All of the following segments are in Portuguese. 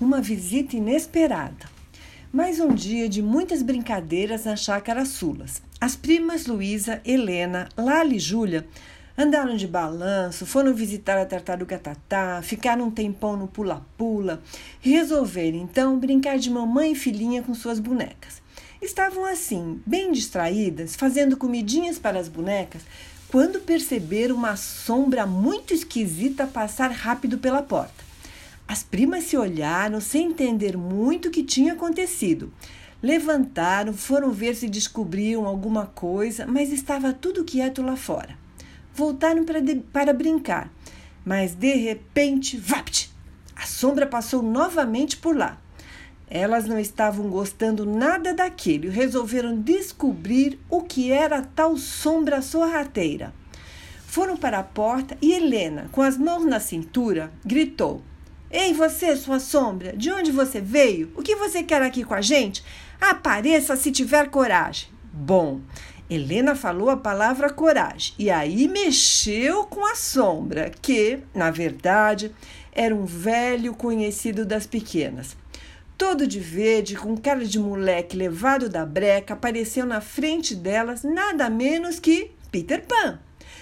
uma visita inesperada. Mais um dia de muitas brincadeiras na chácara Sulas. As primas Luísa, Helena, Lali e Júlia andaram de balanço, foram visitar a tartaruga Tatá, ficaram um tempão no pula-pula e resolveram então brincar de mamãe e filhinha com suas bonecas. Estavam assim, bem distraídas, fazendo comidinhas para as bonecas, quando perceberam uma sombra muito esquisita passar rápido pela porta. As primas se olharam sem entender muito o que tinha acontecido. Levantaram, foram ver se descobriam alguma coisa, mas estava tudo quieto lá fora. Voltaram para, de, para brincar, mas de repente, vapt! A sombra passou novamente por lá. Elas não estavam gostando nada daquilo e resolveram descobrir o que era tal sombra sorrateira. Foram para a porta e Helena, com as mãos na cintura, gritou: Ei, você, sua sombra, de onde você veio? O que você quer aqui com a gente? Apareça se tiver coragem. Bom, Helena falou a palavra coragem e aí mexeu com a sombra, que, na verdade, era um velho conhecido das pequenas. Todo de verde, com cara de moleque levado da breca, apareceu na frente delas nada menos que Peter Pan.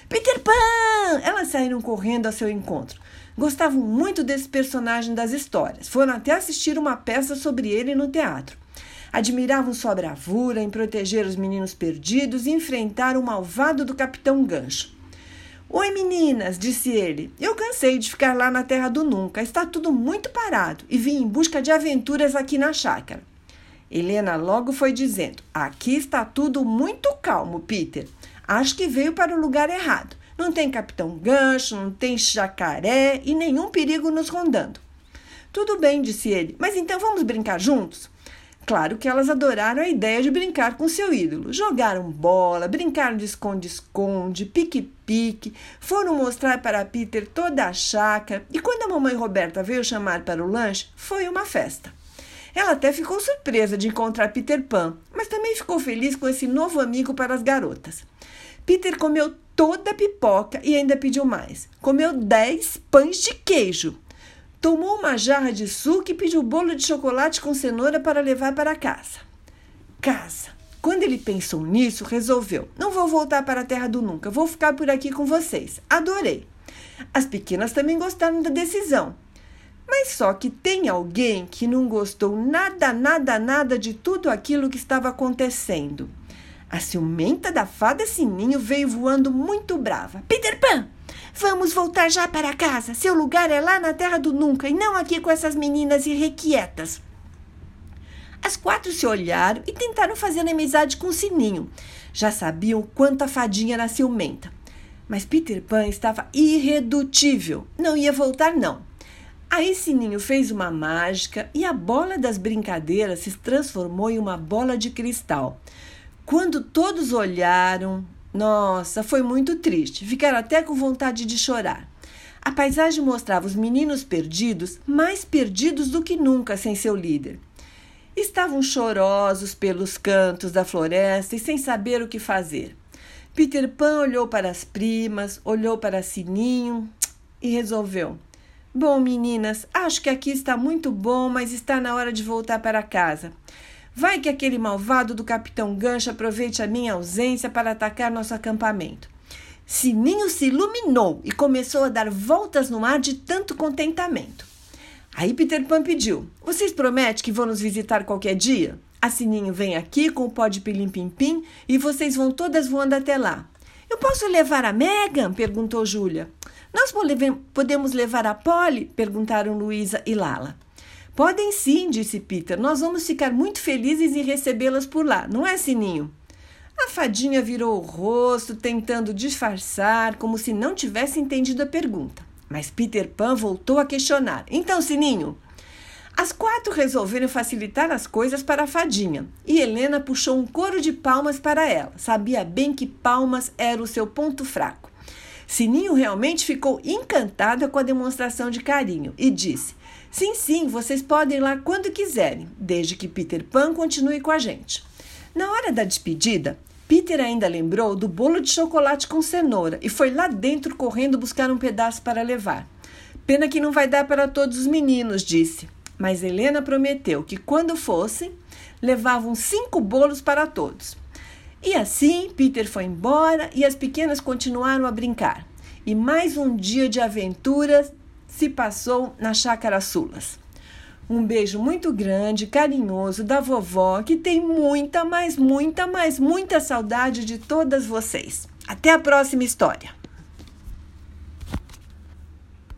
Peter Pan! Elas saíram correndo ao seu encontro. Gostavam muito desse personagem das histórias. Foram até assistir uma peça sobre ele no teatro. Admiravam sua bravura em proteger os meninos perdidos e enfrentar o malvado do Capitão Gancho. Oi, meninas, disse ele. Eu cansei de ficar lá na Terra do Nunca. Está tudo muito parado e vim em busca de aventuras aqui na chácara. Helena logo foi dizendo: Aqui está tudo muito calmo, Peter. Acho que veio para o lugar errado. Não tem capitão gancho, não tem jacaré e nenhum perigo nos rondando. Tudo bem, disse ele, mas então vamos brincar juntos? Claro que elas adoraram a ideia de brincar com seu ídolo. Jogaram bola, brincaram de esconde-esconde, pique-pique, foram mostrar para Peter toda a chácara e quando a mamãe Roberta veio chamar para o lanche, foi uma festa. Ela até ficou surpresa de encontrar Peter Pan, mas também ficou feliz com esse novo amigo para as garotas. Peter comeu toda a pipoca e ainda pediu mais. Comeu dez pães de queijo. Tomou uma jarra de suco e pediu bolo de chocolate com cenoura para levar para casa. Casa. Quando ele pensou nisso, resolveu: não vou voltar para a terra do nunca, vou ficar por aqui com vocês. Adorei. As pequenas também gostaram da decisão. Mas só que tem alguém que não gostou nada, nada, nada de tudo aquilo que estava acontecendo. A ciumenta da fada Sininho veio voando muito brava. Peter Pan, vamos voltar já para casa. Seu lugar é lá na terra do nunca e não aqui com essas meninas irrequietas. As quatro se olharam e tentaram fazer amizade com o Sininho. Já sabiam quanto a fadinha era ciumenta. Mas Peter Pan estava irredutível. Não ia voltar, não. Aí Sininho fez uma mágica e a bola das brincadeiras se transformou em uma bola de cristal. Quando todos olharam, nossa, foi muito triste. Ficaram até com vontade de chorar. A paisagem mostrava os meninos perdidos, mais perdidos do que nunca sem seu líder. Estavam chorosos pelos cantos da floresta e sem saber o que fazer. Peter Pan olhou para as primas, olhou para Sininho e resolveu: Bom, meninas, acho que aqui está muito bom, mas está na hora de voltar para casa. Vai que aquele malvado do capitão Gancho aproveite a minha ausência para atacar nosso acampamento. Sininho se iluminou e começou a dar voltas no ar de tanto contentamento. Aí Peter Pan pediu: Vocês prometem que vão nos visitar qualquer dia? A Sininho vem aqui com o pó de pilim-pim-pim e vocês vão todas voando até lá. Eu posso levar a Megan? perguntou Júlia. Nós podemos levar a Polly? perguntaram Luísa e Lala. Podem sim, disse Peter. Nós vamos ficar muito felizes em recebê-las por lá, não é, Sininho? A fadinha virou o rosto, tentando disfarçar, como se não tivesse entendido a pergunta. Mas Peter Pan voltou a questionar. Então, Sininho? As quatro resolveram facilitar as coisas para a fadinha e Helena puxou um coro de palmas para ela. Sabia bem que palmas era o seu ponto fraco. Sininho realmente ficou encantada com a demonstração de carinho e disse: Sim, sim, vocês podem ir lá quando quiserem, desde que Peter Pan continue com a gente. Na hora da despedida, Peter ainda lembrou do bolo de chocolate com cenoura e foi lá dentro correndo buscar um pedaço para levar. Pena que não vai dar para todos os meninos, disse. mas Helena prometeu que quando fossem, levavam cinco bolos para todos. E assim Peter foi embora e as pequenas continuaram a brincar. E mais um dia de aventura se passou na Chácara Sulas. Um beijo muito grande, carinhoso da vovó, que tem muita, mas muita, mas muita saudade de todas vocês. Até a próxima história!